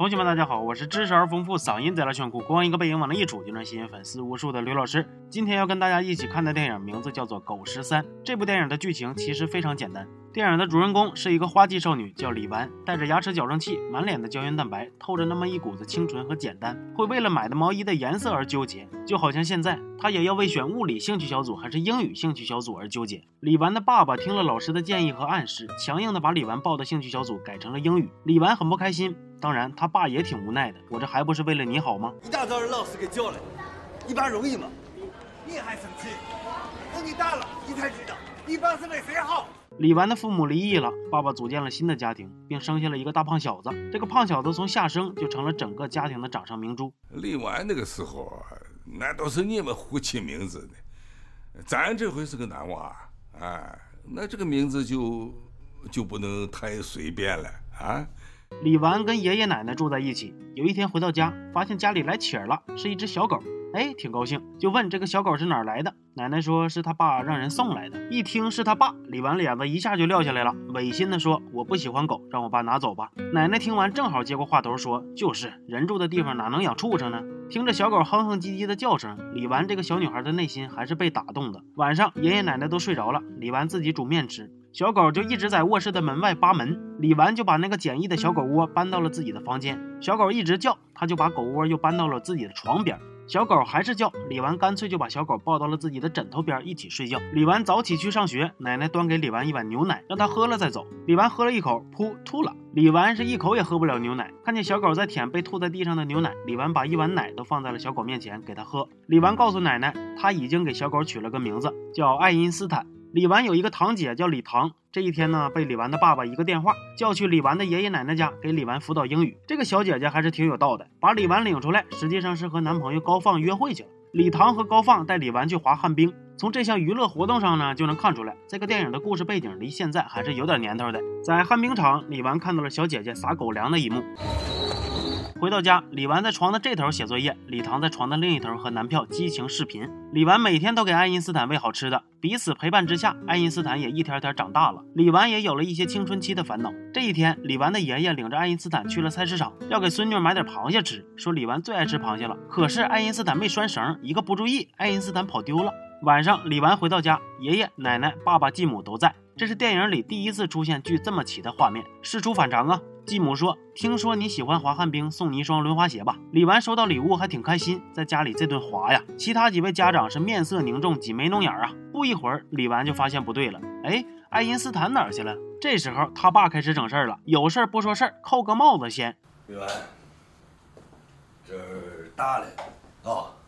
同学们，大家好，我是知识而丰富、嗓音贼拉炫酷、光一个背影往那一杵就能吸引粉丝无数的刘老师。今天要跟大家一起看的电影名字叫做《狗十三》。这部电影的剧情其实非常简单，电影的主人公是一个花季少女，叫李纨，带着牙齿矫正器，满脸的胶原蛋白，透着那么一股子清纯和简单，会为了买的毛衣的颜色而纠结，就好像现在她也要为选物理兴趣小组还是英语兴趣小组而纠结。李纨的爸爸听了老师的建议和暗示，强硬的把李纨报的兴趣小组改成了英语。李纨很不开心。当然，他爸也挺无奈的。我这还不是为了你好吗？一大早让老师给叫来，一般容易吗？你还生气？等你大了，你才知道一般是为谁好。李纨的父母离异了，爸爸组建了新的家庭，并生下了一个大胖小子。这个胖小子从下生就成了整个家庭的掌上明珠。李纨那个时候，那都是你们胡起名字的，咱这回是个男娃，哎，那这个名字就就不能太随便了啊。李纨跟爷爷奶奶住在一起。有一天回到家，发现家里来乞儿了，是一只小狗。哎，挺高兴，就问这个小狗是哪儿来的。奶奶说是他爸让人送来的。一听是他爸，李纨脸子一下就撂下来了，违心的说：“我不喜欢狗，让我爸拿走吧。”奶奶听完正好接过话头说：“就是人住的地方哪能养畜生呢？”听着小狗哼哼唧唧的叫声，李纨这个小女孩的内心还是被打动的。晚上爷爷奶奶都睡着了，李纨自己煮面吃。小狗就一直在卧室的门外扒门，李纨就把那个简易的小狗窝搬到了自己的房间。小狗一直叫，他就把狗窝又搬到了自己的床边。小狗还是叫，李纨干脆就把小狗抱到了自己的枕头边一起睡觉。李纨早起去上学，奶奶端给李纨一碗牛奶，让他喝了再走。李纨喝了一口，噗，吐了。李纨是一口也喝不了牛奶，看见小狗在舔被吐在地上的牛奶，李纨把一碗奶都放在了小狗面前给他喝。李纨告诉奶奶，他已经给小狗取了个名字，叫爱因斯坦。李纨有一个堂姐叫李唐，这一天呢，被李纨的爸爸一个电话叫去李纨的爷爷奶奶家给李纨辅导英语。这个小姐姐还是挺有道的，把李纨领出来，实际上是和男朋友高放约会去了。李唐和高放带李纨去滑旱冰，从这项娱乐活动上呢，就能看出来这个电影的故事背景离现在还是有点年头的。在旱冰场，李纨看到了小姐姐撒狗粮的一幕。回到家，李纨在床的这头写作业，李唐在床的另一头和男票激情视频。李纨每天都给爱因斯坦喂好吃的，彼此陪伴之下，爱因斯坦也一天天长大了。李纨也有了一些青春期的烦恼。这一天，李纨的爷爷领着爱因斯坦去了菜市场，要给孙女买点螃蟹吃，说李纨最爱吃螃蟹了。可是爱因斯坦没拴绳，一个不注意，爱因斯坦跑丢了。晚上，李纨回到家，爷爷奶奶、爸爸、继母都在。这是电影里第一次出现锯这么齐的画面，事出反常啊！继母说：“听说你喜欢滑旱冰，送你一双轮滑鞋吧。”李纨收到礼物还挺开心，在家里这顿滑呀。其他几位家长是面色凝重，挤眉弄眼啊。不一会儿，李纨就发现不对了，哎，爱因斯坦哪儿去了？这时候他爸开始整事儿了，有事儿不说事儿，扣个帽子先。李纨，这儿大了啊。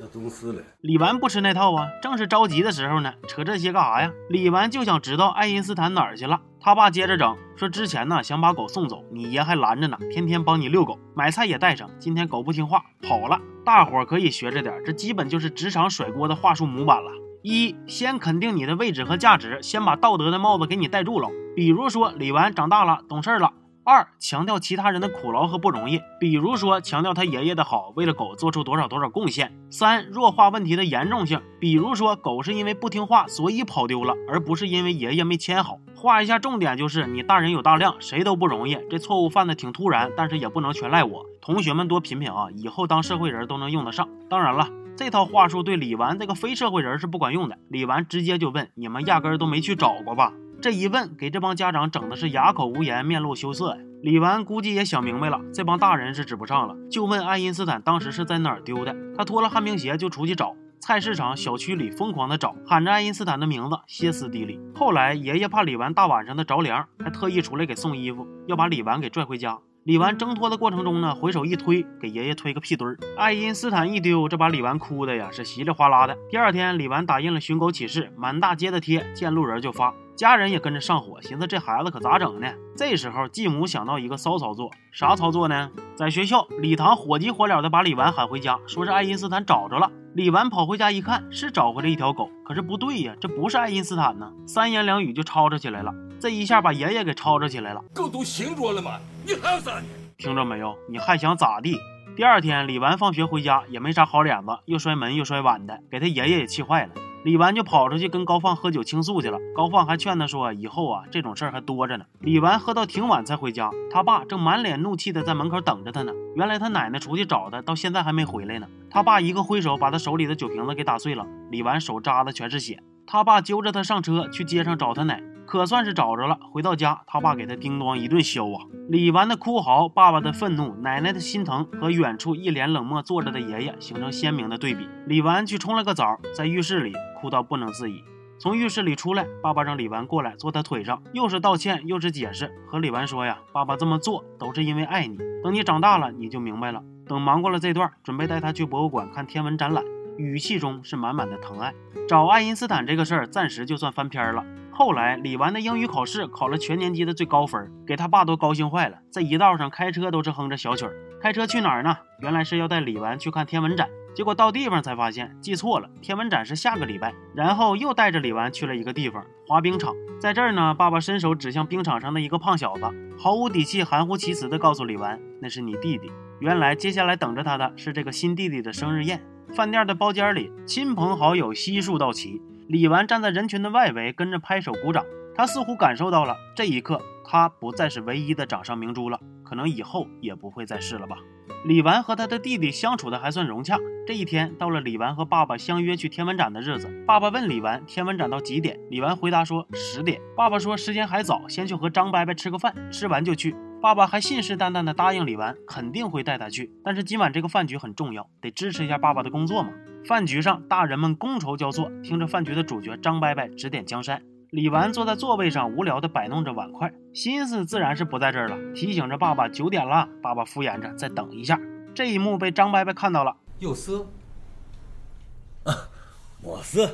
要懂事了。李纨不吃那套啊，正是着急的时候呢，扯这些干啥呀？李纨就想知道爱因斯坦哪儿去了。他爸接着整，说之前呢想把狗送走，你爷还拦着呢，天天帮你遛狗，买菜也带上。今天狗不听话跑了，大伙儿可以学着点，这基本就是职场甩锅的话术模板了。一，先肯定你的位置和价值，先把道德的帽子给你戴住了。比如说李纨长大了，懂事了。二强调其他人的苦劳和不容易，比如说强调他爷爷的好，为了狗做出多少多少贡献。三弱化问题的严重性，比如说狗是因为不听话所以跑丢了，而不是因为爷爷没牵好。画一下重点就是你大人有大量，谁都不容易，这错误犯的挺突然，但是也不能全赖我。同学们多品品啊，以后当社会人都能用得上。当然了，这套话术对李纨这个非社会人是不管用的。李纨直接就问：你们压根都没去找过吧？这一问，给这帮家长整的是哑口无言，面露羞涩呀。李纨估计也想明白了，这帮大人是指不上了，就问爱因斯坦当时是在哪儿丢的。他脱了旱冰鞋就出去找，菜市场、小区里疯狂的找，喊着爱因斯坦的名字，歇斯底里。后来爷爷怕李纨大晚上的着凉，还特意出来给送衣服，要把李纨给拽回家。李纨挣脱的过程中呢，回手一推，给爷爷推个屁墩儿。爱因斯坦一丢，这把李纨哭的呀是稀里哗啦的。第二天，李纨打印了寻狗启事，满大街的贴，见路人就发。家人也跟着上火，寻思这孩子可咋整呢？这时候继母想到一个骚操作，啥操作呢？在学校，李唐火急火燎的把李纨喊回家，说是爱因斯坦找着了。李纨跑回家一看，是找回了一条狗，可是不对呀，这不是爱因斯坦呢。三言两语就吵吵起来了，这一下把爷爷给吵吵起来了。够都醒着了吗？你还要咋听着没有？你还想咋地？第二天，李纨放学回家也没啥好脸子，又摔门又摔碗的，给他爷爷也气坏了。李纨就跑出去跟高放喝酒倾诉去了。高放还劝他说：“以后啊，这种事儿还多着呢。”李纨喝到挺晚才回家，他爸正满脸怒气的在门口等着他呢。原来他奶奶出去找他，到现在还没回来呢。他爸一个挥手，把他手里的酒瓶子给打碎了。李纨手扎的全是血。他爸揪着他上车去街上找他奶。可算是找着了。回到家，他爸给他叮当一顿削啊！李纨的哭嚎，爸爸的愤怒，奶奶的心疼，和远处一脸冷漠坐着的爷爷形成鲜明的对比。李纨去冲了个澡，在浴室里哭到不能自已。从浴室里出来，爸爸让李纨过来坐他腿上，又是道歉又是解释，和李纨说呀：“爸爸这么做都是因为爱你。等你长大了，你就明白了。等忙过了这段，准备带他去博物馆看天文展览。”语气中是满满的疼爱。找爱因斯坦这个事儿，暂时就算翻篇了。后来，李纨的英语考试考了全年级的最高分，给他爸都高兴坏了。在一道上开车都是哼着小曲儿。开车去哪儿呢？原来是要带李纨去看天文展。结果到地方才发现记错了，天文展是下个礼拜。然后又带着李纨去了一个地方——滑冰场。在这儿呢，爸爸伸手指向冰场上的一个胖小子，毫无底气、含糊其辞地告诉李纨：“那是你弟弟。”原来接下来等着他的是这个新弟弟的生日宴。饭店的包间里，亲朋好友悉数到齐。李纨站在人群的外围，跟着拍手鼓掌。他似乎感受到了这一刻，他不再是唯一的掌上明珠了，可能以后也不会再是了吧。李纨和他的弟弟相处的还算融洽。这一天到了，李纨和爸爸相约去天文展的日子。爸爸问李纨天文展到几点，李纨回答说十点。爸爸说时间还早，先去和张伯伯吃个饭，吃完就去。爸爸还信誓旦旦地答应李纨，肯定会带他去。但是今晚这个饭局很重要，得支持一下爸爸的工作嘛。饭局上，大人们觥筹交错，听着饭局的主角张伯伯指点江山。李纨坐在座位上，无聊地摆弄着碗筷，心思自然是不在这儿了，提醒着爸爸九点了。爸爸敷衍着再等一下。这一幕被张伯伯看到了，有事？啊，没事。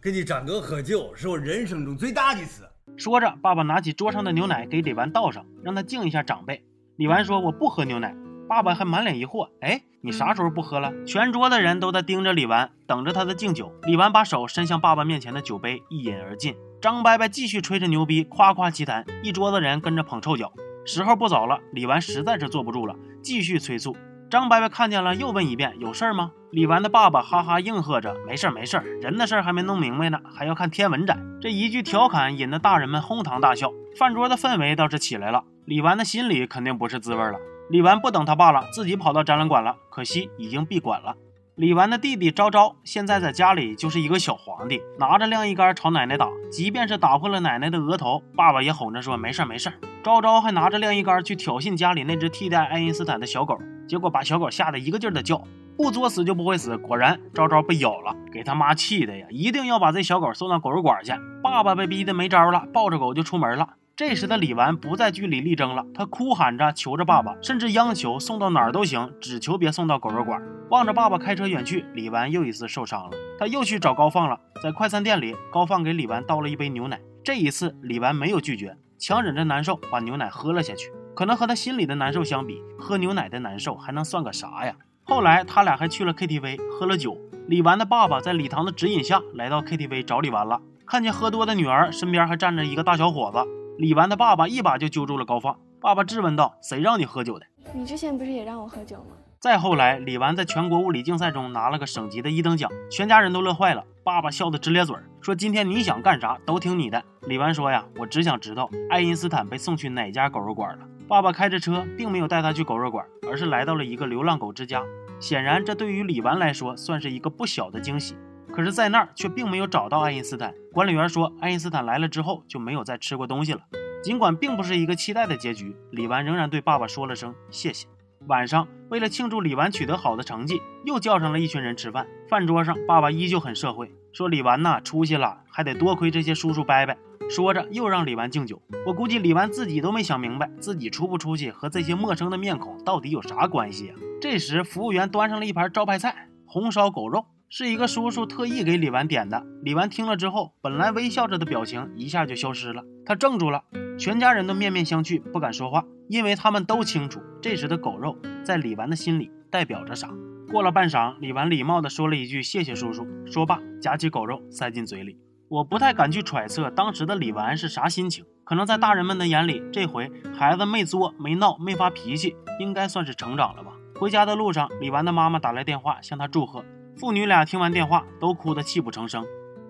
跟你张哥喝酒是我人生中最大的事。说着，爸爸拿起桌上的牛奶给李纨倒上，让他敬一下长辈。李纨说：“我不喝牛奶。”爸爸还满脸疑惑：“哎，你啥时候不喝了？”全桌的人都在盯着李纨，等着他的敬酒。李纨把手伸向爸爸面前的酒杯，一饮而尽。张伯伯继续吹着牛逼，夸夸其谈，一桌子人跟着捧臭脚。时候不早了，李纨实在是坐不住了，继续催促。张伯伯看见了，又问一遍：“有事儿吗？”李纨的爸爸哈哈应和着：“没事儿没事儿人的事儿还没弄明白呢，还要看天文展。”这一句调侃引得大人们哄堂大笑，饭桌的氛围倒是起来了。李纨的心里肯定不是滋味了。李纨不等他爸了，自己跑到展览馆了。可惜已经闭馆了。李纨的弟弟昭昭现在在家里就是一个小皇帝，拿着晾衣杆朝奶奶打，即便是打破了奶奶的额头，爸爸也哄着说没事没事。昭昭还拿着晾衣杆去挑衅家里那只替代爱因斯坦的小狗，结果把小狗吓得一个劲儿的叫，不作死就不会死。果然昭昭被咬了，给他妈气的呀，一定要把这小狗送到狗肉馆去。爸爸被逼得没招了，抱着狗就出门了。这时的李纨不再据理力争了，她哭喊着求着爸爸，甚至央求送到哪儿都行，只求别送到狗肉馆。望着爸爸开车远去，李纨又一次受伤了。他又去找高放了，在快餐店里，高放给李纨倒了一杯牛奶。这一次，李纨没有拒绝，强忍着难受把牛奶喝了下去。可能和他心里的难受相比，喝牛奶的难受还能算个啥呀？后来他俩还去了 KTV，喝了酒。李纨的爸爸在礼堂的指引下来到 KTV 找李纨了，看见喝多的女儿身边还站着一个大小伙子。李纨的爸爸一把就揪住了高放，爸爸质问道：“谁让你喝酒的？你之前不是也让我喝酒吗？”再后来，李纨在全国物理竞赛中拿了个省级的一等奖，全家人都乐坏了。爸爸笑得直咧嘴，说：“今天你想干啥都听你的。”李纨说：“呀，我只想知道爱因斯坦被送去哪家狗肉馆了。”爸爸开着车，并没有带他去狗肉馆，而是来到了一个流浪狗之家。显然，这对于李纨来说算是一个不小的惊喜。可是，在那儿却并没有找到爱因斯坦。管理员说，爱因斯坦来了之后就没有再吃过东西了。尽管并不是一个期待的结局，李纨仍然对爸爸说了声谢谢。晚上，为了庆祝李纨取得好的成绩，又叫上了一群人吃饭。饭桌上，爸爸依旧很社会，说李纨呐出息了，还得多亏这些叔叔伯伯。说着，又让李纨敬酒。我估计李纨自己都没想明白，自己出不出息和这些陌生的面孔到底有啥关系啊？这时，服务员端上了一盘招牌菜——红烧狗肉。是一个叔叔特意给李纨点的。李纨听了之后，本来微笑着的表情一下就消失了，他怔住了。全家人都面面相觑，不敢说话，因为他们都清楚这时的狗肉在李纨的心里代表着啥。过了半晌，李纨礼貌地说了一句：“谢谢叔叔。”说罢，夹起狗肉塞进嘴里。我不太敢去揣测当时的李纨是啥心情，可能在大人们的眼里，这回孩子没作、没闹、没发脾气，应该算是成长了吧。回家的路上，李纨的妈妈打来电话向他祝贺。父女俩听完电话都哭得泣不成声。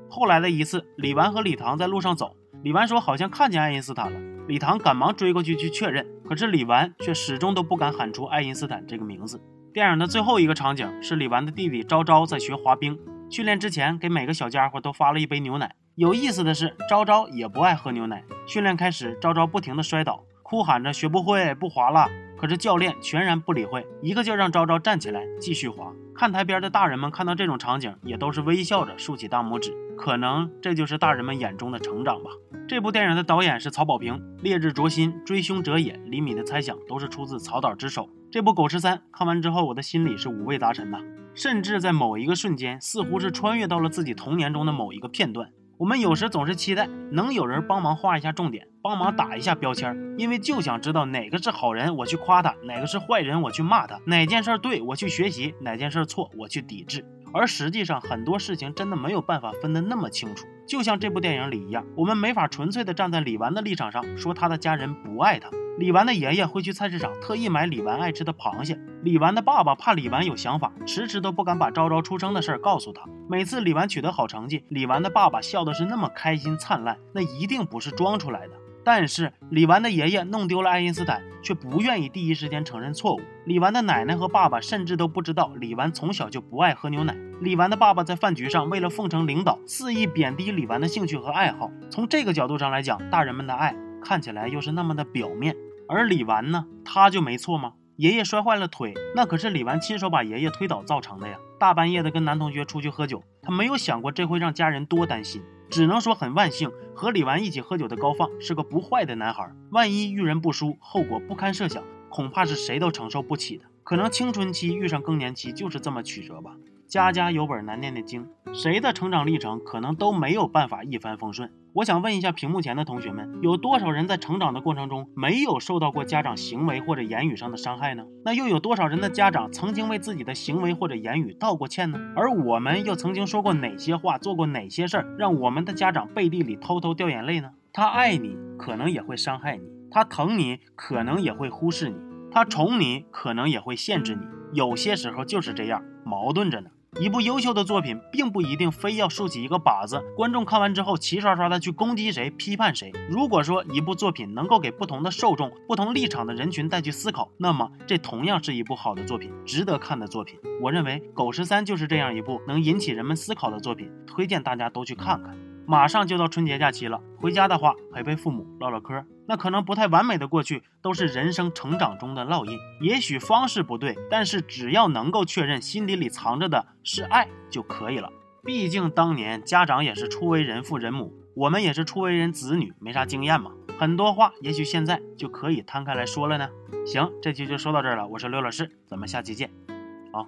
后来的一次，李纨和李唐在路上走，李纨说好像看见爱因斯坦了，李唐赶忙追过去去确认，可是李纨却始终都不敢喊出爱因斯坦这个名字。电影的最后一个场景是李纨的弟弟昭昭在学滑冰，训练之前给每个小家伙都发了一杯牛奶。有意思的是，昭昭也不爱喝牛奶。训练开始，昭昭不停地摔倒，哭喊着学不会，不滑了。可是教练全然不理会，一个劲儿让昭昭站起来继续滑。看台边的大人们看到这种场景，也都是微笑着竖起大拇指。可能这就是大人们眼中的成长吧。这部电影的导演是曹保平，《烈日灼心》《追凶者也》《李米的猜想》都是出自曹导之手。这部《狗十三》看完之后，我的心里是五味杂陈呐，甚至在某一个瞬间，似乎是穿越到了自己童年中的某一个片段。我们有时总是期待能有人帮忙画一下重点，帮忙打一下标签，因为就想知道哪个是好人，我去夸他；哪个是坏人，我去骂他；哪件事对我去学习，哪件事错我去抵制。而实际上，很多事情真的没有办法分得那么清楚。就像这部电影里一样，我们没法纯粹的站在李纨的立场上说他的家人不爱他。李纨的爷爷会去菜市场特意买李纨爱吃的螃蟹。李纨的爸爸怕李纨有想法，迟迟都不敢把昭昭出生的事儿告诉他。每次李纨取得好成绩，李纨的爸爸笑的是那么开心灿烂，那一定不是装出来的。但是李纨的爷爷弄丢了爱因斯坦，却不愿意第一时间承认错误。李纨的奶奶和爸爸甚至都不知道李纨从小就不爱喝牛奶。李纨的爸爸在饭局上为了奉承领导，肆意贬低李纨的兴趣和爱好。从这个角度上来讲，大人们的爱看起来又是那么的表面。而李纨呢，他就没错吗？爷爷摔坏了腿，那可是李纨亲手把爷爷推倒造成的呀。大半夜的跟男同学出去喝酒，他没有想过这会让家人多担心。只能说很万幸，和李纨一起喝酒的高放是个不坏的男孩。万一遇人不淑，后果不堪设想，恐怕是谁都承受不起的。可能青春期遇上更年期就是这么曲折吧。家家有本难念的经，谁的成长历程可能都没有办法一帆风顺。我想问一下屏幕前的同学们，有多少人在成长的过程中没有受到过家长行为或者言语上的伤害呢？那又有多少人的家长曾经为自己的行为或者言语道过歉呢？而我们又曾经说过哪些话，做过哪些事儿，让我们的家长背地里偷偷掉眼泪呢？他爱你，可能也会伤害你；他疼你，可能也会忽视你；他宠你，可能也会限制你。有些时候就是这样，矛盾着呢。一部优秀的作品，并不一定非要竖起一个靶子，观众看完之后齐刷刷的去攻击谁、批判谁。如果说一部作品能够给不同的受众、不同立场的人群带去思考，那么这同样是一部好的作品，值得看的作品。我认为《狗十三》就是这样一部能引起人们思考的作品，推荐大家都去看看。马上就到春节假期了，回家的话陪陪父母，唠唠嗑。那可能不太完美的过去，都是人生成长中的烙印。也许方式不对，但是只要能够确认心底里藏着的是爱就可以了。毕竟当年家长也是初为人父人母，我们也是初为人子女，没啥经验嘛。很多话也许现在就可以摊开来说了呢。行，这期就说到这儿了。我是刘老师，咱们下期见，啊。